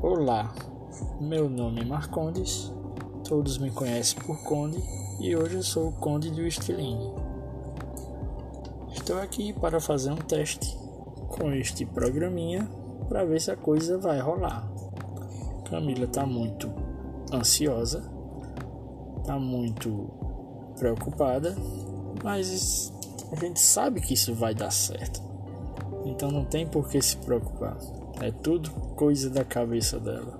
Olá, meu nome é Marcondes, todos me conhecem por Conde e hoje eu sou o Conde do Estiline. Estou aqui para fazer um teste com este programinha para ver se a coisa vai rolar. Camila está muito ansiosa, está muito preocupada, mas a gente sabe que isso vai dar certo. Então não tem por que se preocupar. É tudo coisa da cabeça dela.